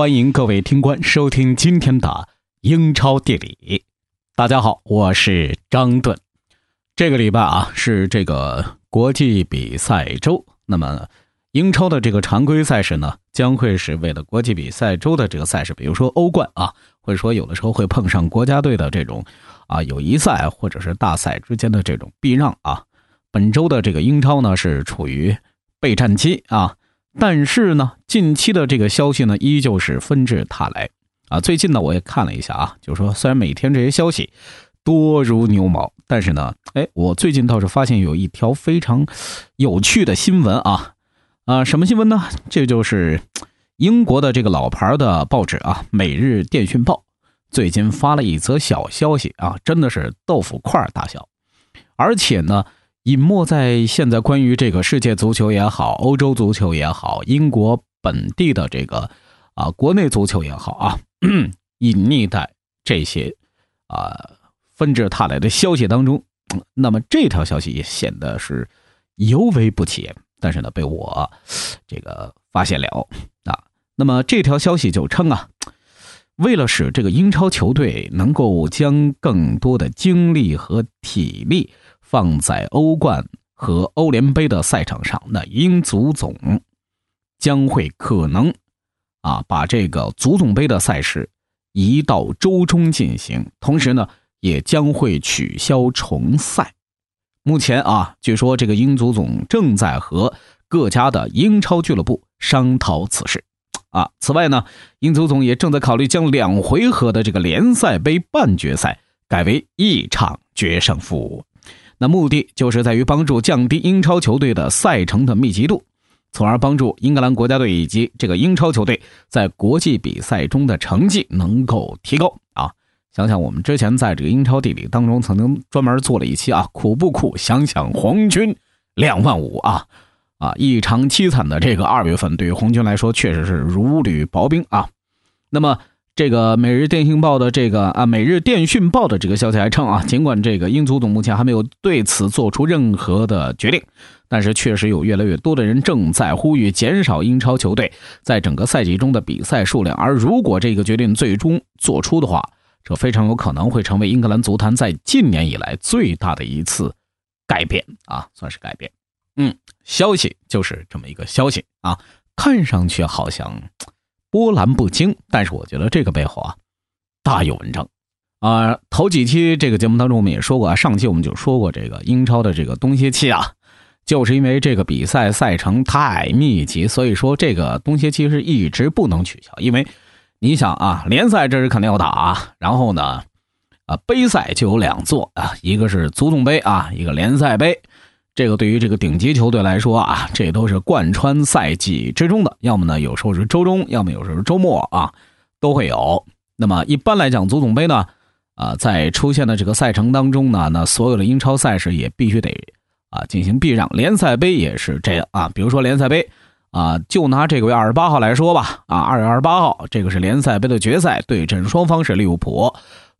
欢迎各位听官收听今天的英超地理。大家好，我是张盾。这个礼拜啊是这个国际比赛周，那么英超的这个常规赛事呢，将会是为了国际比赛周的这个赛事，比如说欧冠啊，或者说有的时候会碰上国家队的这种啊友谊赛或者是大赛之间的这种避让啊。本周的这个英超呢是处于备战期啊。但是呢，近期的这个消息呢，依旧是纷至沓来啊。最近呢，我也看了一下啊，就是说，虽然每天这些消息多如牛毛，但是呢，哎，我最近倒是发现有一条非常有趣的新闻啊啊，什么新闻呢？这就是英国的这个老牌的报纸啊，《每日电讯报》最近发了一则小消息啊，真的是豆腐块大小，而且呢。隐没在现在关于这个世界足球也好，欧洲足球也好，英国本地的这个啊国内足球也好啊，隐匿在这些啊纷至沓来的消息当中。那么这条消息也显得是尤为不起眼，但是呢被我这个发现了啊。那么这条消息就称啊，为了使这个英超球队能够将更多的精力和体力。放在欧冠和欧联杯的赛场上，那英足总将会可能啊把这个足总杯的赛事移到周中进行，同时呢也将会取消重赛。目前啊，据说这个英足总正在和各家的英超俱乐部商讨此事啊。此外呢，英足总也正在考虑将两回合的这个联赛杯半决赛改为一场决胜负。那目的就是在于帮助降低英超球队的赛程的密集度，从而帮助英格兰国家队以及这个英超球队在国际比赛中的成绩能够提高啊！想想我们之前在这个英超地理当中曾经专门做了一期啊，苦不苦？想想红军两万五啊啊！异常凄惨的这个二月份，对于红军来说确实是如履薄冰啊。那么。这个《每日电讯报》的这个啊，《每日电讯报》的这个消息还称啊，尽管这个英足总目前还没有对此做出任何的决定，但是确实有越来越多的人正在呼吁减少英超球队在整个赛季中的比赛数量。而如果这个决定最终做出的话，这非常有可能会成为英格兰足坛在近年以来最大的一次改变啊，算是改变。嗯，消息就是这么一个消息啊，看上去好像。波澜不惊，但是我觉得这个背后啊，大有文章啊。头几期这个节目当中，我们也说过啊，上期我们就说过这个英超的这个冬歇期啊，就是因为这个比赛赛程太密集，所以说这个冬歇期是一直不能取消。因为你想啊，联赛这是肯定要打啊，然后呢，啊杯赛就有两座啊，一个是足总杯啊，一个联赛杯。这个对于这个顶级球队来说啊，这都是贯穿赛季之中的。要么呢，有时候是周中，要么有时候是周末啊，都会有。那么一般来讲，足总杯呢，啊，在出现的这个赛程当中呢，那所有的英超赛事也必须得啊进行避让。联赛杯也是这样啊，比如说联赛杯啊，就拿这个月二十八号来说吧，啊，二月二十八号，这个是联赛杯的决赛，对阵双方是利物浦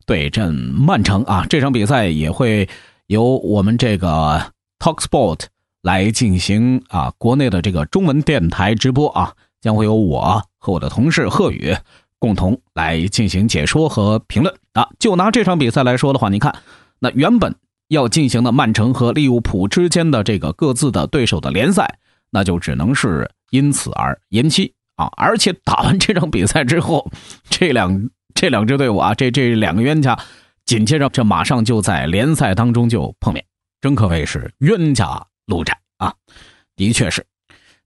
对阵曼城啊，这场比赛也会由我们这个。Talksport 来进行啊，国内的这个中文电台直播啊，将会由我和我的同事贺宇共同来进行解说和评论啊。就拿这场比赛来说的话，你看，那原本要进行的曼城和利物浦之间的这个各自的对手的联赛，那就只能是因此而延期啊。而且打完这场比赛之后，这两这两支队伍啊，这这两个冤家，紧接着这马上就在联赛当中就碰面。真可谓是冤家路窄啊！的确是，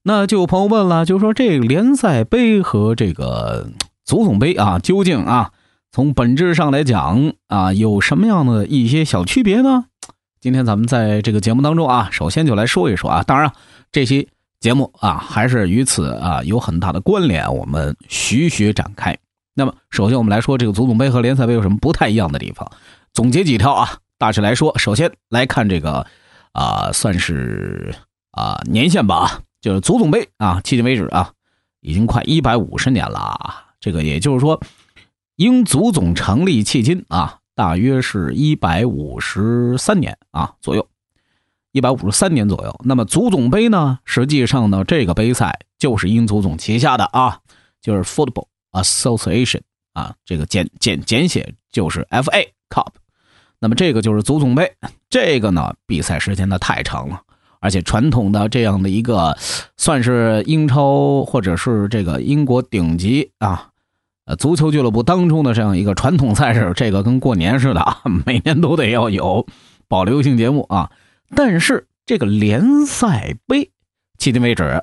那就有朋友问了，就说这联赛杯和这个足总杯啊，究竟啊，从本质上来讲啊，有什么样的一些小区别呢？今天咱们在这个节目当中啊，首先就来说一说啊。当然，这期节目啊，还是与此啊有很大的关联，我们徐徐展开。那么，首先我们来说这个足总杯和联赛杯有什么不太一样的地方？总结几条啊。大致来说，首先来看这个，啊，算是啊年限吧，就是足总杯啊，迄今为止啊，已经快一百五十年了啊。这个也就是说，英足总成立迄今啊，大约是一百五十三年啊左右，一百五十三年左右。那么足总杯呢，实际上呢，这个杯赛就是英足总旗下的啊，就是 Football Association 啊，这个简简简写就是 FA Cup。那么这个就是足总杯，这个呢比赛时间呢太长了，而且传统的这样的一个算是英超或者是这个英国顶级啊，呃足球俱乐部当中的这样一个传统赛事，这个跟过年似的啊，每年都得要有保留性节目啊。但是这个联赛杯，迄今为止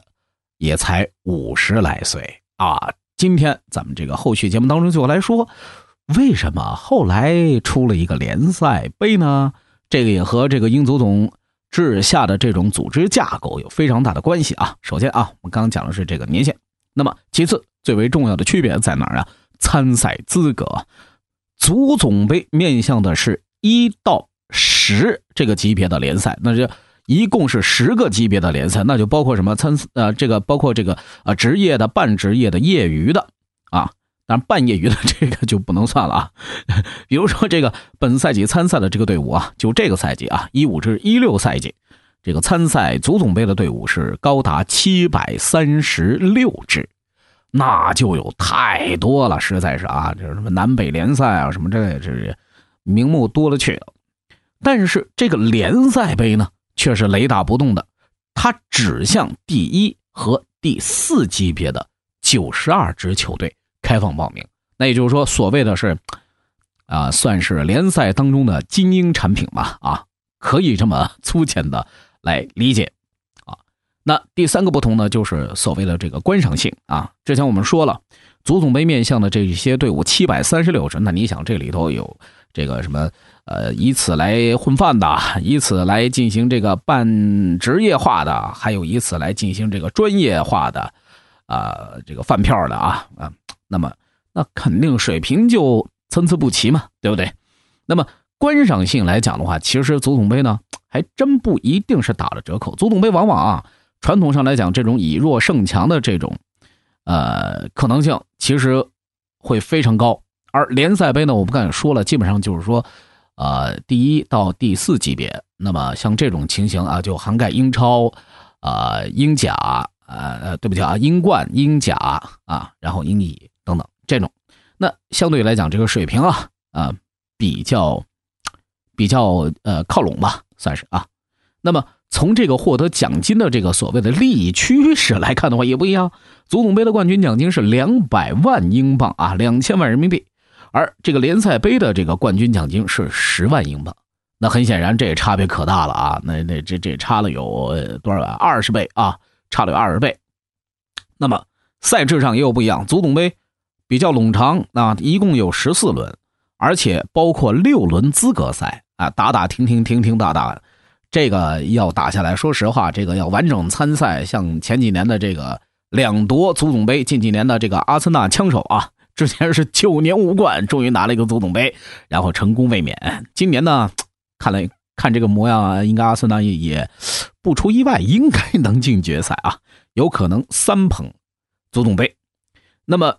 也才五十来岁啊。今天咱们这个后续节目当中就来说。为什么后来出了一个联赛杯呢？这个也和这个英足总治下的这种组织架构有非常大的关系啊。首先啊，我们刚刚讲的是这个年限，那么其次最为重要的区别在哪儿啊？参赛资格，足总杯面向的是一到十这个级别的联赛，那就一共是十个级别的联赛，那就包括什么参呃这个包括这个呃职业的、半职业的、业余的啊。但半业余的 这个就不能算了啊，比如说这个本赛季参赛的这个队伍啊，就这个赛季啊，一五至一六赛季，这个参赛足总杯的队伍是高达七百三十六支，那就有太多了，实在是啊，这什么南北联赛啊，什么这这这名目多了去了。但是这个联赛杯呢，却是雷打不动的，它只向第一和第四级别的九十二支球队。开放报名，那也就是说，所谓的是，啊，算是联赛当中的精英产品吧，啊，可以这么粗浅的来理解，啊，那第三个不同呢，就是所谓的这个观赏性啊。之前我们说了，足总杯面向的这些队伍七百三十六支，那你想这里头有这个什么，呃，以此来混饭的，以此来进行这个半职业化的，还有以此来进行这个专业化的，啊，这个饭票的啊，啊。那么，那肯定水平就参差不齐嘛，对不对？那么观赏性来讲的话，其实足总杯呢，还真不一定是打了折扣。足总杯往往啊，传统上来讲，这种以弱胜强的这种，呃，可能性其实会非常高。而联赛杯呢，我不敢说了，基本上就是说，呃，第一到第四级别。那么像这种情形啊，就涵盖英超、啊英甲、呃呃，对不起啊，英冠、英甲啊，然后英乙。等等，这种，那相对来讲，这个水平啊啊比较比较呃靠拢吧，算是啊。那么从这个获得奖金的这个所谓的利益趋势来看的话，也不一样。足总杯的冠军奖金是两百万英镑啊，两千万人民币，而这个联赛杯的这个冠军奖金是十万英镑。那很显然，这差别可大了啊！那那这这差了有多少万？二十倍啊，差了有二十倍。那么赛制上也有不一样，足总杯。比较冗长啊，一共有十四轮，而且包括六轮资格赛啊，打打停停停停打打，这个要打下来，说实话，这个要完整参赛，像前几年的这个两夺足总杯，近几年的这个阿森纳枪手啊，之前是九年无冠，终于拿了一个足总杯，然后成功卫冕。今年呢，看来看这个模样啊，应该阿森纳也也不出意外，应该能进决赛啊，有可能三捧足总杯。那么。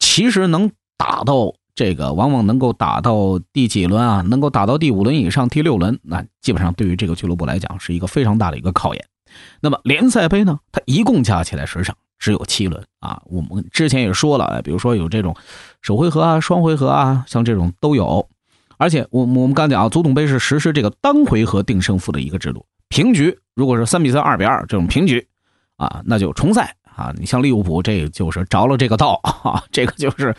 其实能打到这个，往往能够打到第几轮啊？能够打到第五轮以上、第六轮，那基本上对于这个俱乐部来讲是一个非常大的一个考验。那么联赛杯呢？它一共加起来实际上只有七轮啊。我们之前也说了，比如说有这种首回合啊、双回合啊，像这种都有。而且我我们刚讲啊，足总杯是实施这个单回合定胜负的一个制度，平局如果是三比三、二比二这种平局啊，那就重赛。啊，你像利物浦，这就是着了这个道啊，这个就是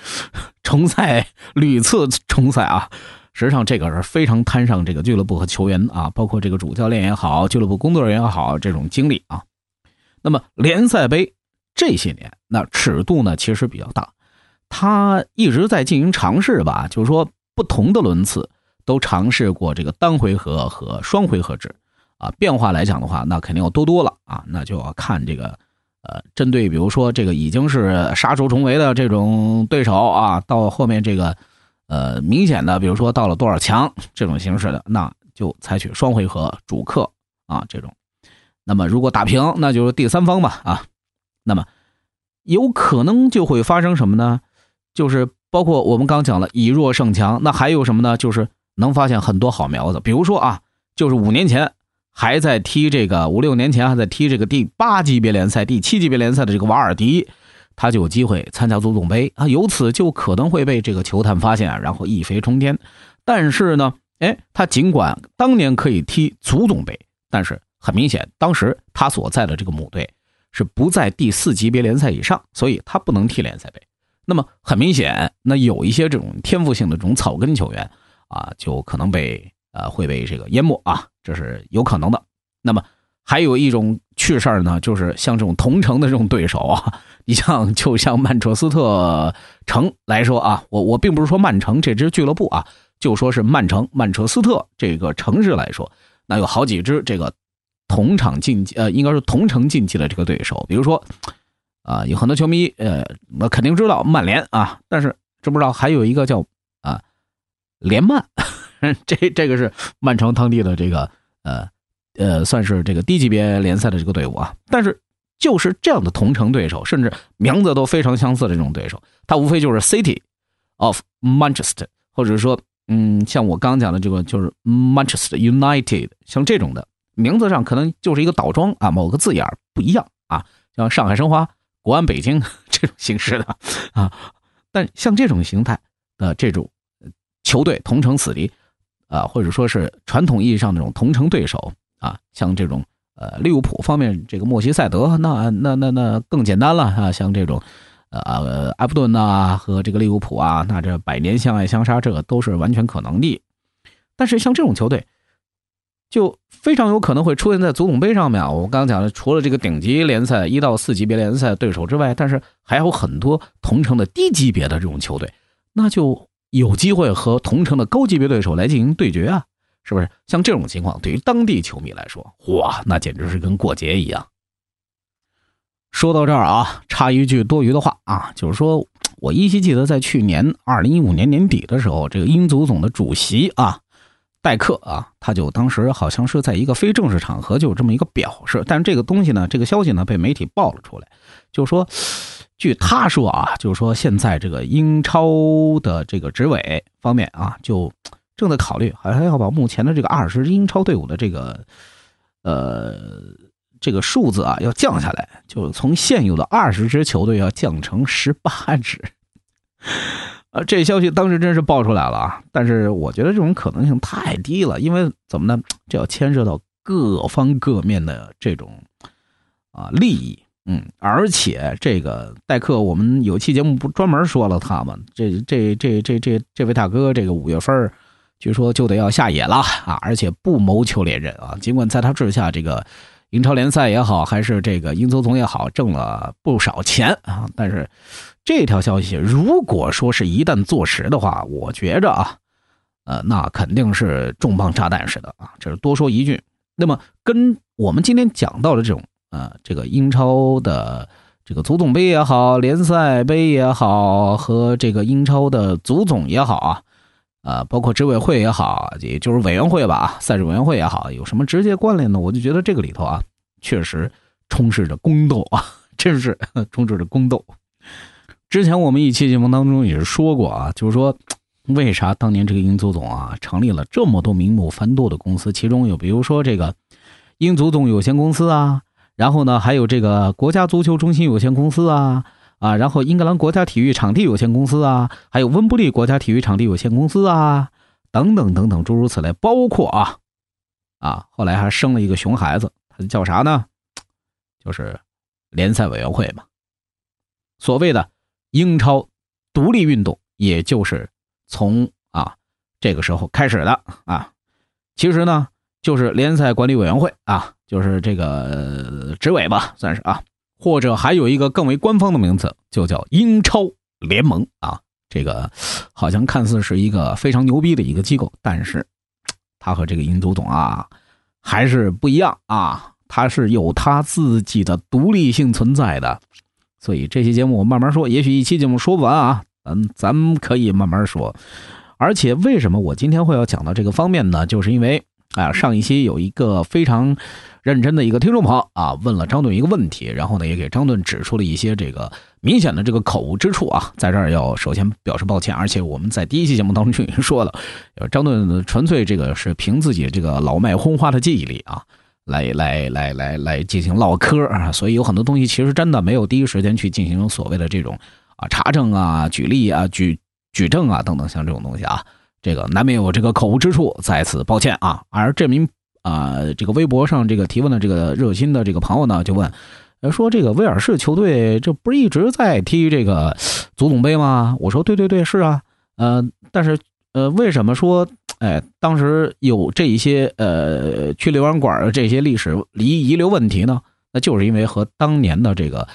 重赛屡次重赛啊。实际上，这个是非常摊上这个俱乐部和球员啊，包括这个主教练也好，俱乐部工作人员也好，这种经历啊。那么联赛杯这些年，那尺度呢其实比较大，他一直在进行尝试吧，就是说不同的轮次都尝试过这个单回合和双回合制啊。变化来讲的话，那肯定要多多了啊，那就要看这个。呃，针对比如说这个已经是杀出重围的这种对手啊，到后面这个，呃，明显的，比如说到了多少强这种形式的，那就采取双回合主客啊这种。那么如果打平，那就是第三方吧啊。那么有可能就会发生什么呢？就是包括我们刚讲了以弱胜强，那还有什么呢？就是能发现很多好苗子，比如说啊，就是五年前。还在踢这个五六年前还在踢这个第八级别联赛、第七级别联赛的这个瓦尔迪，他就有机会参加足总杯啊，由此就可能会被这个球探发现，然后一飞冲天。但是呢，哎，他尽管当年可以踢足总杯，但是很明显，当时他所在的这个母队是不在第四级别联赛以上，所以他不能踢联赛杯。那么很明显，那有一些这种天赋性的这种草根球员啊，就可能被呃会被这个淹没啊，这是有可能的。那么还有一种趣事儿呢，就是像这种同城的这种对手啊，你像就像曼彻斯特城来说啊，我我并不是说曼城这支俱乐部啊，就说是曼城曼彻斯特这个城市来说，那有好几支这个同场竞技呃，应该是同城竞技的这个对手，比如说。啊，有很多球迷，呃，我肯定知道曼联啊，但是知不知道还有一个叫啊联曼，这这个是曼城当地的这个呃呃，算是这个低级别联赛的这个队伍啊。但是就是这样的同城对手，甚至名字都非常相似的这种对手，它无非就是 City of Manchester，或者说嗯，像我刚刚讲的这个就是 Manchester United，像这种的名字上可能就是一个倒装啊，某个字眼不一样啊，像上海申花。国安、北京 这种形式的啊，但像这种形态的这种球队同城死敌啊，或者说是传统意义上那种同城对手啊，像这种呃利物浦方面这个莫西塞德，那那那那更简单了啊，像这种呃埃弗顿呐和这个利物浦啊，那这百年相爱相杀，这个都是完全可能的。但是像这种球队。就非常有可能会出现在足总杯上面啊！我刚刚讲的，除了这个顶级联赛一到四级别联赛对手之外，但是还有很多同城的低级别的这种球队，那就有机会和同城的高级别对手来进行对决啊！是不是？像这种情况，对于当地球迷来说，哇，那简直是跟过节一样。说到这儿啊，插一句多余的话啊，就是说我依稀记得在去年二零一五年年底的时候，这个英足总的主席啊。代克啊，他就当时好像是在一个非正式场合就有这么一个表示，但是这个东西呢，这个消息呢被媒体爆了出来，就说，据他说啊，就是说现在这个英超的这个执委方面啊，就正在考虑，好像要把目前的这个二十支英超队伍的这个，呃，这个数字啊要降下来，就从现有的二十支球队要降成十八支。呃，这消息当时真是爆出来了啊！但是我觉得这种可能性太低了，因为怎么呢？这要牵涉到各方各面的这种啊利益，嗯，而且这个代课，我们有期节目不专门说了他吗？这这这这这这位大哥，这个五月份据说就得要下野了啊！而且不谋求连任啊，尽管在他治下，这个英超联赛也好，还是这个英足总也好，挣了不少钱啊，但是。这条消息，如果说是一旦坐实的话，我觉着啊，呃，那肯定是重磅炸弹似的啊。这是多说一句。那么，跟我们今天讲到的这种啊，这个英超的这个足总杯也好，联赛杯也好，和这个英超的足总也好啊，啊，包括执委会也好，也就是委员会吧，赛事委员会也好，有什么直接关联呢？我就觉得这个里头啊，确实充斥着宫斗啊，真是 充斥着宫斗。之前我们一期节目当中也是说过啊，就是说，为啥当年这个英足总啊成立了这么多名目繁多的公司？其中有比如说这个英足总有限公司啊，然后呢还有这个国家足球中心有限公司啊啊，然后英格兰国家体育场地有限公司啊，还有温布利国家体育场地有限公司啊，等等等等诸如此类，包括啊啊，后来还生了一个熊孩子，他叫啥呢？就是联赛委员会嘛，所谓的。英超独立运动，也就是从啊这个时候开始的啊。其实呢，就是联赛管理委员会啊，就是这个执委吧，算是啊。或者还有一个更为官方的名字，就叫英超联盟啊。这个好像看似是一个非常牛逼的一个机构，但是它和这个英足总啊还是不一样啊。它是有它自己的独立性存在的。所以这期节目我慢慢说，也许一期节目说不完啊，咱，咱们可以慢慢说。而且为什么我今天会要讲到这个方面呢？就是因为啊，上一期有一个非常认真的一个听众朋友啊，问了张顿一个问题，然后呢也给张顿指出了一些这个明显的这个口误之处啊，在这儿要首先表示抱歉。而且我们在第一期节目当中就已经说了，张顿纯粹这个是凭自己这个老迈昏花的记忆力啊。来来来来来进行唠嗑啊，所以有很多东西其实真的没有第一时间去进行所谓的这种啊查证啊、举例啊、举举证啊等等像这种东西啊，这个难免有这个口误之处，在此抱歉啊。而这名啊这个微博上这个提问的这个热心的这个朋友呢，就问说这个威尔士球队这不是一直在踢这个足总杯吗？我说对对对，是啊，呃，但是呃，为什么说？哎，当时有这一些呃去留洋馆的这些历史遗遗留问题呢，那就是因为和当年的这个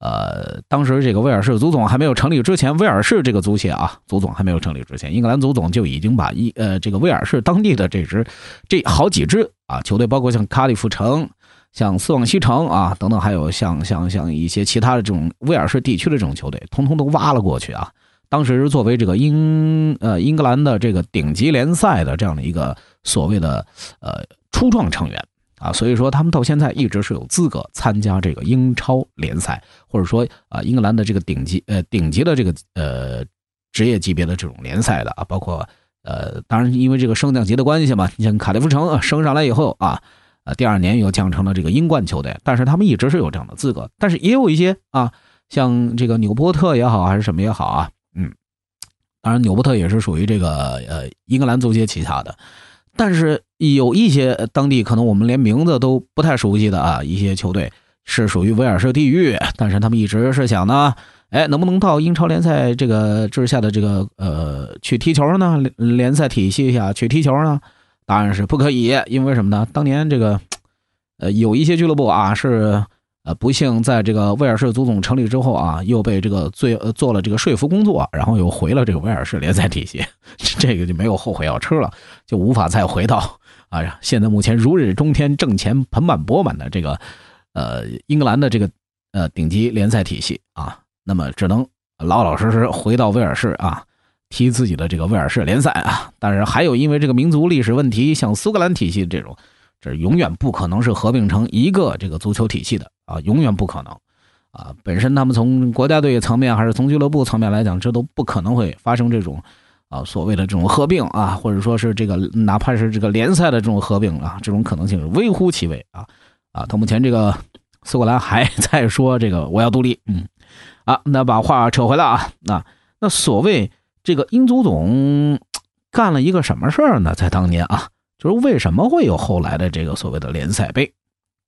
呃，当时这个威尔士足总还没有成立之前，威尔士这个足协啊，足总还没有成立之前，英格兰足总就已经把一呃这个威尔士当地的这支这好几支啊球队，包括像卡利夫城、像斯旺西城啊等等，还有像像像一些其他的这种威尔士地区的这种球队，通通都挖了过去啊。当时作为这个英呃英格兰的这个顶级联赛的这样的一个所谓的呃初创成员啊，所以说他们到现在一直是有资格参加这个英超联赛，或者说啊英格兰的这个顶级呃顶级的这个呃职业级别的这种联赛的啊，包括呃当然因为这个升降级的关系嘛，你像卡利夫城升上来以后啊，呃第二年又降成了这个英冠球队，但是他们一直是有这样的资格，但是也有一些啊像这个纽波特也好还是什么也好啊。嗯当然，纽波特也是属于这个呃英格兰足协旗下的，但是有一些当地可能我们连名字都不太熟悉的啊，一些球队是属于威尔士地域，但是他们一直是想呢，哎，能不能到英超联赛这个之下的这个呃去踢球呢？联赛体系下去踢球呢？当然是不可以，因为什么呢？当年这个呃有一些俱乐部啊是。呃，不幸在这个威尔士足总成立之后啊，又被这个最呃做了这个说服工作，然后又回了这个威尔士联赛体系，这个就没有后悔药吃了，就无法再回到啊，现在目前如日中天、挣钱盆满钵满的这个呃英格兰的这个呃顶级联赛体系啊，那么只能老老实实回到威尔士啊，踢自己的这个威尔士联赛啊。但是还有因为这个民族历史问题，像苏格兰体系这种，这永远不可能是合并成一个这个足球体系的。啊，永远不可能，啊，本身他们从国家队层面还是从俱乐部层面来讲，这都不可能会发生这种，啊，所谓的这种合并啊，或者说是这个哪怕是这个联赛的这种合并啊，这种可能性是微乎其微啊，啊，到目前这个苏格兰还 在说这个我要独立，嗯，啊，那把话扯回来啊，那那所谓这个英足总干了一个什么事儿呢？在当年啊，就是为什么会有后来的这个所谓的联赛杯？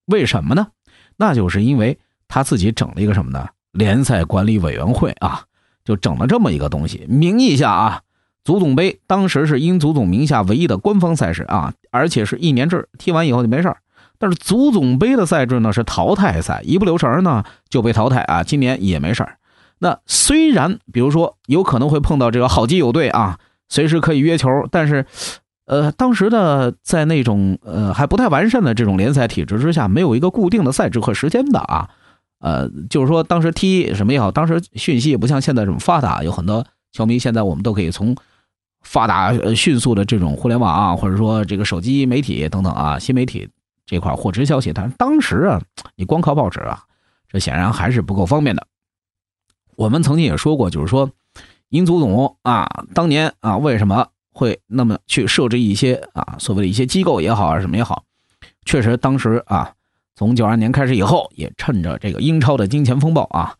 为什么呢？那就是因为他自己整了一个什么呢？联赛管理委员会啊，就整了这么一个东西。名义下啊，足总杯当时是英足总名下唯一的官方赛事啊，而且是一年制，踢完以后就没事但是足总杯的赛制呢是淘汰赛，一不留神呢就被淘汰啊。今年也没事那虽然比如说有可能会碰到这个好基友队啊，随时可以约球，但是。呃，当时的在那种呃还不太完善的这种联赛体制之下，没有一个固定的赛制和时间的啊，呃，就是说当时踢什么也好，当时讯息也不像现在这么发达，有很多球迷现在我们都可以从发达迅速的这种互联网啊，或者说这个手机媒体等等啊，新媒体这块获知消息。但是当时啊，你光靠报纸啊，这显然还是不够方便的。我们曾经也说过，就是说英足总啊，当年啊，为什么？会那么去设置一些啊，所谓的一些机构也好啊，什么也好，确实当时啊，从九二年开始以后，也趁着这个英超的金钱风暴啊，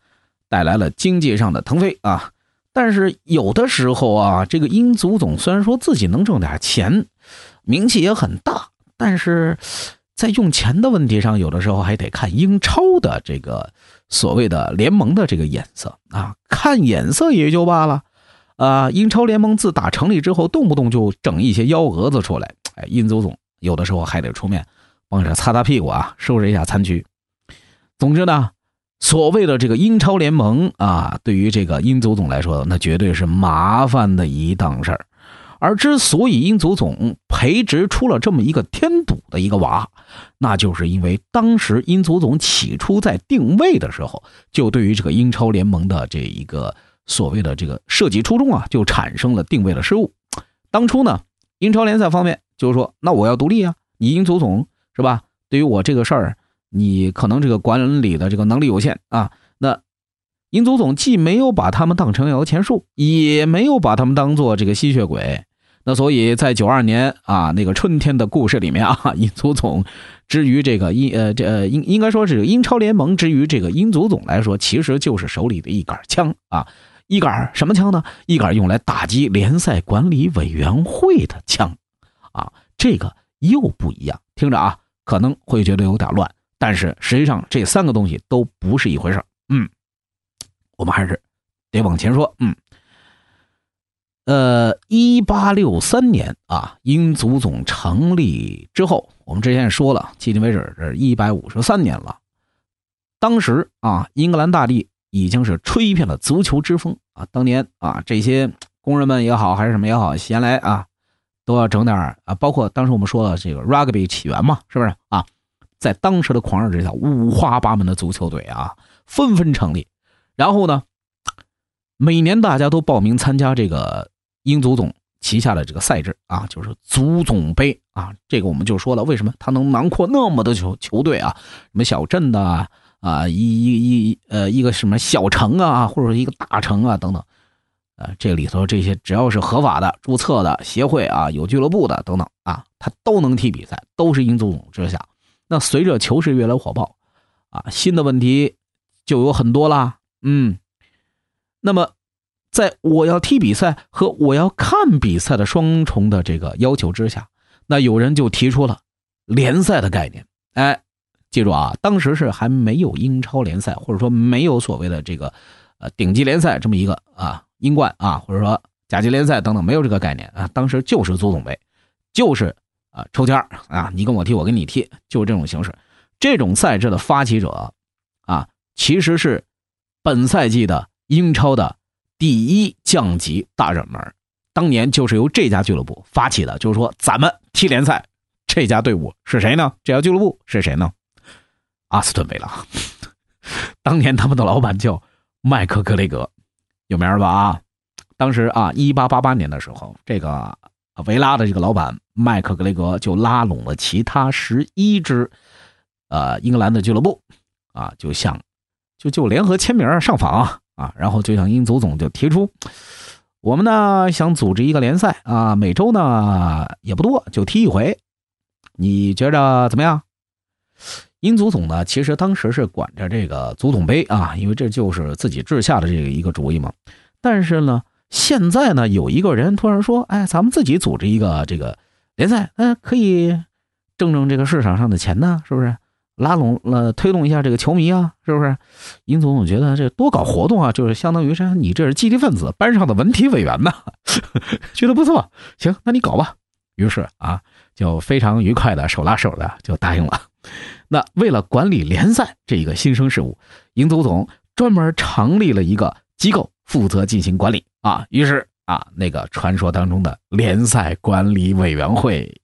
带来了经济上的腾飞啊。但是有的时候啊，这个英足总虽然说自己能挣点钱，名气也很大，但是在用钱的问题上，有的时候还得看英超的这个所谓的联盟的这个眼色啊，看眼色也就罢了。啊，英超联盟自打成立之后，动不动就整一些幺蛾子出来。哎，英足总有的时候还得出面帮着擦擦屁股啊，收拾一下残局。总之呢，所谓的这个英超联盟啊，对于这个英足总来说，那绝对是麻烦的一档事儿。而之所以英足总培植出了这么一个添堵的一个娃，那就是因为当时英足总起初在定位的时候，就对于这个英超联盟的这一个。所谓的这个设计初衷啊，就产生了定位的失误。当初呢，英超联赛方面就是说，那我要独立啊，你英足总是吧？对于我这个事儿，你可能这个管理的这个能力有限啊。那英足总既没有把他们当成摇钱树，也没有把他们当做这个吸血鬼，那所以在九二年啊那个春天的故事里面啊，英足总之于这个英呃这呃应应该说是英超联盟之于这个英足总来说，其实就是手里的一杆枪啊，一杆什么枪呢？一杆用来打击联赛管理委员会的枪啊，这个又不一样。听着啊，可能会觉得有点乱，但是实际上这三个东西都不是一回事嗯，我们还是得往前说。嗯。呃，一八六三年啊，英足总成立之后，我们之前也说了，迄今为止是一百五十三年了。当时啊，英格兰大地已经是吹遍了足球之风啊。当年啊，这些工人们也好，还是什么也好，闲来啊，都要整点啊。包括当时我们说的这个 rugby 起源嘛，是不是啊？在当时的狂热之下，五花八门的足球队啊，纷纷成立。然后呢，每年大家都报名参加这个。英足总旗下的这个赛制啊，就是足总杯啊，这个我们就说了，为什么它能囊括那么多球球队啊？什么小镇的啊，啊一一一呃一个什么小城啊，或者一个大城啊等等，呃，这里头这些只要是合法的、注册的协会啊，有俱乐部的等等啊，它都能踢比赛，都是英足总之下。那随着球市越来越火爆啊，新的问题就有很多啦，嗯，那么。在我要踢比赛和我要看比赛的双重的这个要求之下，那有人就提出了联赛的概念。哎，记住啊，当时是还没有英超联赛，或者说没有所谓的这个呃顶级联赛这么一个啊英冠啊，或者说甲级联赛等等，没有这个概念啊。当时就是足总杯，就是啊抽签啊，你跟我踢，我跟你踢，就是这种形式。这种赛制的发起者啊，其实是本赛季的英超的。第一降级大热门，当年就是由这家俱乐部发起的，就是说咱们踢联赛，这家队伍是谁呢？这家俱乐部是谁呢？阿斯顿维拉。当年他们的老板叫麦克格雷格，有名了吧？啊，当时啊，一八八八年的时候，这个维拉的这个老板麦克格雷格就拉拢了其他十一支呃英格兰的俱乐部啊，就向就就联合签名上访。啊，然后就像英足总就提出，我们呢想组织一个联赛啊，每周呢也不多，就踢一回，你觉着怎么样？英足总呢，其实当时是管着这个足总杯啊，因为这就是自己治下的这个一个主意嘛。但是呢，现在呢有一个人突然说，哎，咱们自己组织一个这个联赛，嗯，可以挣挣这个市场上的钱呢，是不是？拉拢了，推动一下这个球迷啊，是不是？英总总觉得这多搞活动啊，就是相当于是你这是积极分子，班上的文体委员呢，觉得不错，行，那你搞吧。于是啊，就非常愉快的手拉手的就答应了。那为了管理联赛这一个新生事物，英足总专门成立了一个机构负责进行管理啊。于是啊，那个传说当中的联赛管理委员会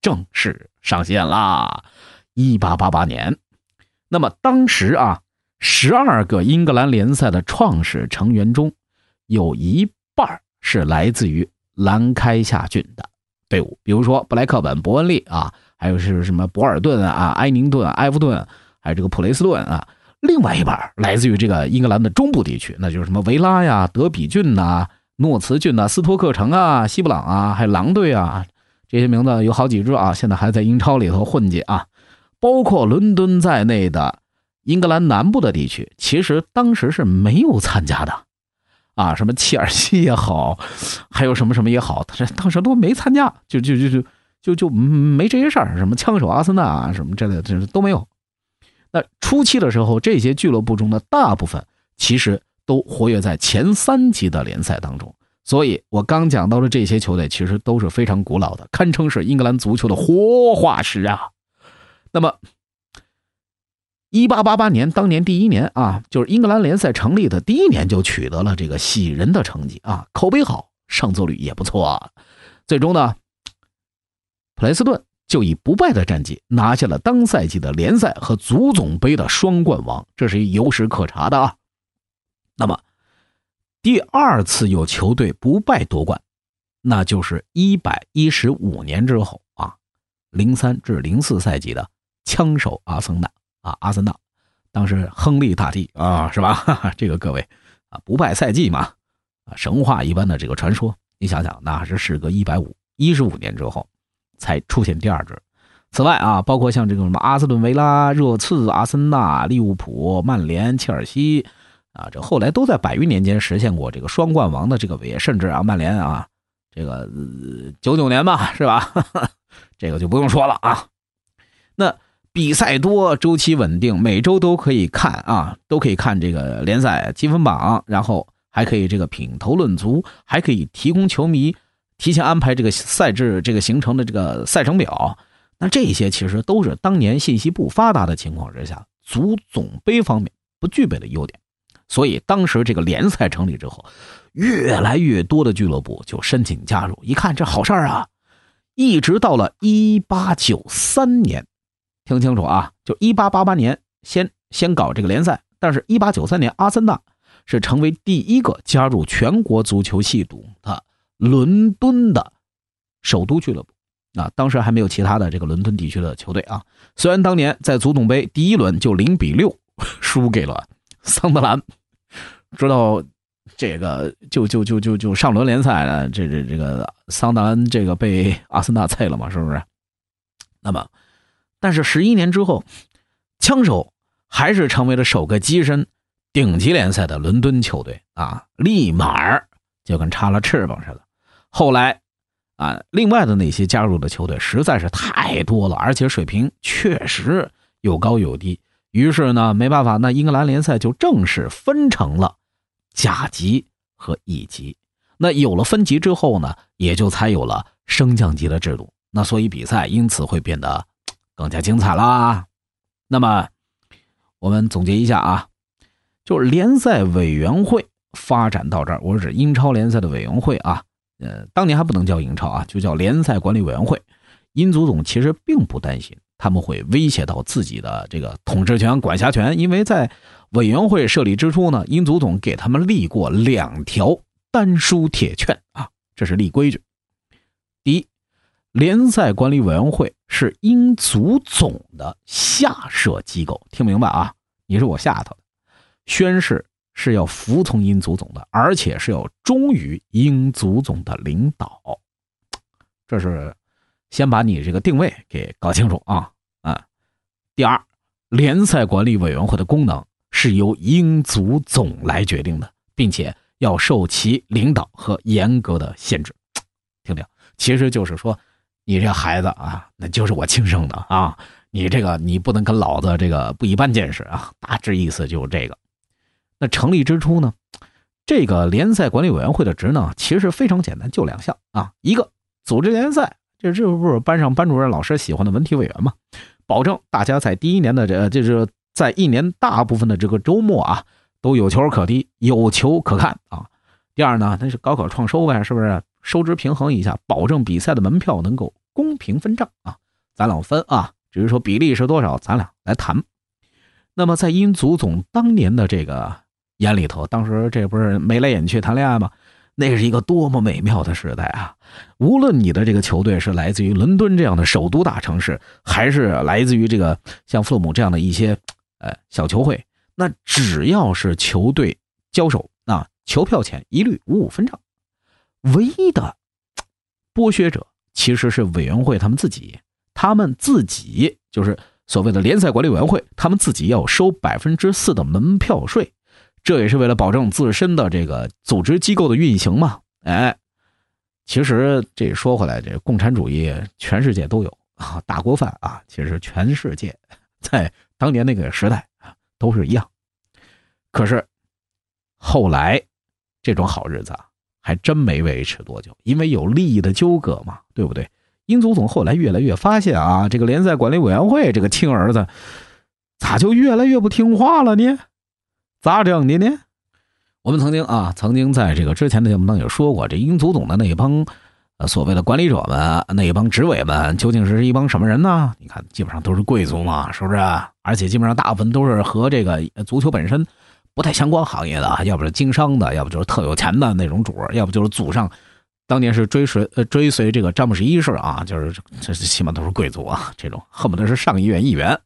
正式上线啦。一八八八年，那么当时啊，十二个英格兰联赛的创始成员中，有一半是来自于兰开夏郡的队伍，比如说布莱克本、伯恩利啊，还有是什么博尔顿啊、埃宁顿、埃弗顿，还有这个普雷斯顿啊。另外一半来自于这个英格兰的中部地区，那就是什么维拉呀、德比郡呐、诺茨郡呐、斯托克城啊、西布朗啊，还有狼队啊，这些名字有好几支啊，现在还在英超里头混迹啊。包括伦敦在内的英格兰南部的地区，其实当时是没有参加的，啊，什么切尔西也好，还有什么什么也好，他这当时都没参加，就就就就就就没这些事儿，什么枪手阿森纳啊，什么之类的，这都没有。那初期的时候，这些俱乐部中的大部分其实都活跃在前三级的联赛当中，所以我刚讲到的这些球队，其实都是非常古老的，堪称是英格兰足球的活化石啊。那么，一八八八年，当年第一年啊，就是英格兰联赛成立的第一年，就取得了这个喜人的成绩啊，口碑好，上座率也不错。最终呢，普雷斯顿就以不败的战绩拿下了当赛季的联赛和足总杯的双冠王，这是有史可查的啊。那么，第二次有球队不败夺冠，那就是一百一十五年之后啊，零三至零四赛季的。枪手阿森纳啊，阿森纳，当时亨利大帝啊，是吧？这个各位啊，不败赛季嘛，啊，神话一般的这个传说你想想，那是时隔一百五一十五年之后才出现第二支。此外啊，包括像这个什么阿斯顿维拉、热刺、阿森纳、利物浦、曼联、切尔西啊，这后来都在百余年间实现过这个双冠王的这个伟业，甚至啊，曼联啊，这个九九年吧，是吧？这个就不用说了啊。那比赛多，周期稳定，每周都可以看啊，都可以看这个联赛积分榜，然后还可以这个品头论足，还可以提供球迷提前安排这个赛制这个行程的这个赛程表。那这些其实都是当年信息不发达的情况之下，足总杯方面不具备的优点。所以当时这个联赛成立之后，越来越多的俱乐部就申请加入。一看这好事儿啊，一直到了一八九三年，听清楚啊，就一八八八年先先搞这个联赛，但是一八九三年阿森纳是成为第一个加入全国足球系统的伦敦的首都俱乐部。啊，当时还没有其他的这个伦敦地区的球队啊。虽然当年在足总杯第一轮就零比六 输给了桑德兰，知道这个就就就就就上轮联赛了，这这这个桑德兰这个被阿森纳菜了嘛，是不是？那么，但是十一年之后，枪手还是成为了首个跻身顶级联赛的伦敦球队啊，立马就跟插了翅膀似的。后来。啊，另外的那些加入的球队实在是太多了，而且水平确实有高有低。于是呢，没办法，那英格兰联赛就正式分成了甲级和乙级。那有了分级之后呢，也就才有了升降级的制度。那所以比赛因此会变得更加精彩啦。那么我们总结一下啊，就是联赛委员会发展到这儿，我指英超联赛的委员会啊。呃，当年还不能叫英超啊，就叫联赛管理委员会。英足总其实并不担心他们会威胁到自己的这个统治权、管辖权，因为在委员会设立之初呢，英足总给他们立过两条丹书铁券啊，这是立规矩。第一，联赛管理委员会是英足总的下设机构，听明白啊？你是我下头的，宣誓。是要服从英足总的，而且是要忠于英足总的领导。这是先把你这个定位给搞清楚啊啊！第二，联赛管理委员会的功能是由英足总来决定的，并且要受其领导和严格的限制。听听，其实就是说，你这孩子啊，那就是我亲生的啊，你这个你不能跟老子这个不一般见识啊！大致意思就是这个。那成立之初呢，这个联赛管理委员会的职能其实非常简单，就两项啊，一个组织联赛，这这不是班上班主任老师喜欢的文体委员嘛，保证大家在第一年的这，就是在一年大部分的这个周末啊，都有球可踢，有球可看啊。第二呢，那是高考创收呗，是不是？收支平衡一下，保证比赛的门票能够公平分账啊，咱俩分啊，只是说比例是多少，咱俩来谈。那么在英足总当年的这个。眼里头，当时这不是眉来眼去谈恋爱吗？那是一个多么美妙的时代啊！无论你的这个球队是来自于伦敦这样的首都大城市，还是来自于这个像父母这样的一些呃小球会，那只要是球队交手，那球票钱一律五五分账。唯一的剥削者其实是委员会他们自己，他们自己就是所谓的联赛管理委员会，他们自己要收百分之四的门票税。这也是为了保证自身的这个组织机构的运行嘛？哎，其实这说回来，这共产主义全世界都有啊，大锅饭啊，其实全世界 在当年那个时代啊都是一样。可是后来这种好日子啊，还真没维持多久，因为有利益的纠葛嘛，对不对？英足总后来越来越发现啊，这个联赛管理委员会这个亲儿子咋就越来越不听话了呢？咋整的呢？我们曾经啊，曾经在这个之前的节目当中也说过，这英足总的那一帮呃所谓的管理者们，那一帮执委们，究竟是一帮什么人呢？你看，基本上都是贵族嘛，是不是？而且基本上大部分都是和这个足球本身不太相关行业的，要不是经商的，要不就是特有钱的那种主要不就是祖上当年是追随呃追随这个詹姆斯一世啊，就是这起码都是贵族啊，这种恨不得是上议院议员。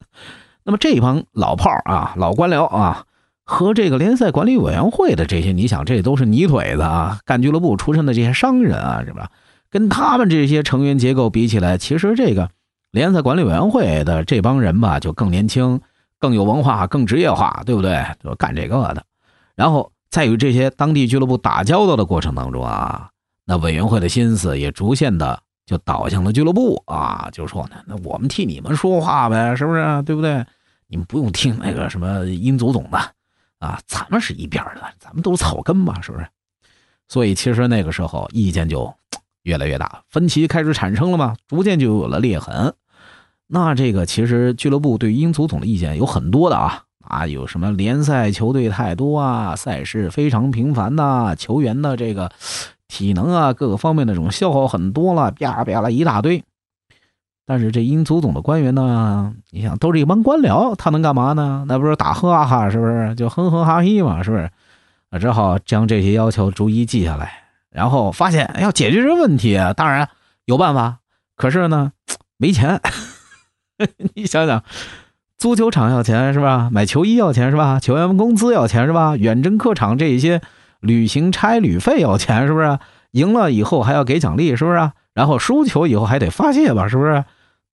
那么这一帮老炮啊，老官僚啊。和这个联赛管理委员会的这些，你想，这都是泥腿子啊，干俱乐部出身的这些商人啊，是吧？跟他们这些成员结构比起来，其实这个联赛管理委员会的这帮人吧，就更年轻、更有文化、更职业化，对不对？就干这个的。然后在与这些当地俱乐部打交道的过程当中啊，那委员会的心思也逐渐的就倒向了俱乐部啊，就说呢，那我们替你们说话呗，是不是？对不对？你们不用听那个什么英足总的。啊，咱们是一边的，咱们都是草根嘛，是不是？所以其实那个时候意见就越来越大，分歧开始产生了嘛，逐渐就有了裂痕。那这个其实俱乐部对英足总的意见有很多的啊啊，有什么联赛球队太多啊，赛事非常频繁呐，球员的这个体能啊各个方面的这种消耗很多了，啪啪了一大堆。但是这英足总的官员呢，你想都是一帮官僚，他能干嘛呢？那不是打哈哈，是不是就哼哼哈嘿嘛？是不是？啊，只好将这些要求逐一记下来，然后发现要解决这问题，当然有办法，可是呢，没钱。你想想，足球场要钱是吧？买球衣要钱是吧？球员工资要钱是吧？远征客场这一些旅行差旅费要钱是不是？赢了以后还要给奖励是不是？然后输球以后还得发泄吧是不是？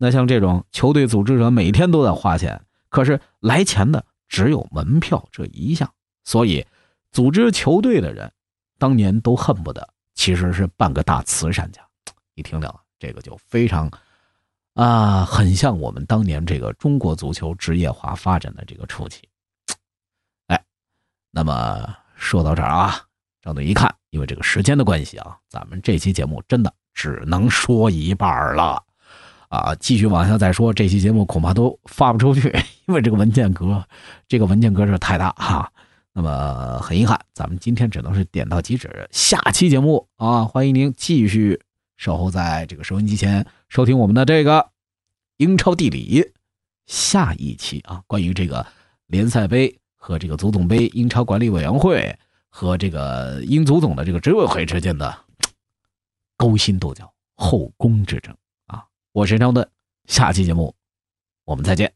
那像这种球队组织者每天都在花钱，可是来钱的只有门票这一项，所以组织球队的人当年都恨不得其实是办个大慈善家。你听到这个就非常啊，很像我们当年这个中国足球职业化发展的这个初期。哎，那么说到这儿啊，张队一看，因为这个时间的关系啊，咱们这期节目真的只能说一半了。啊，继续往下再说，这期节目恐怕都发不出去，因为这个文件格，这个文件格是太大哈。那么很遗憾，咱们今天只能是点到即止。下期节目啊，欢迎您继续守候在这个收音机前，收听我们的这个英超地理下一期啊，关于这个联赛杯和这个足总杯、英超管理委员会和这个英足总的这个执委会之间的勾心斗角、后宫之争。我是张盾，下期节目我们再见。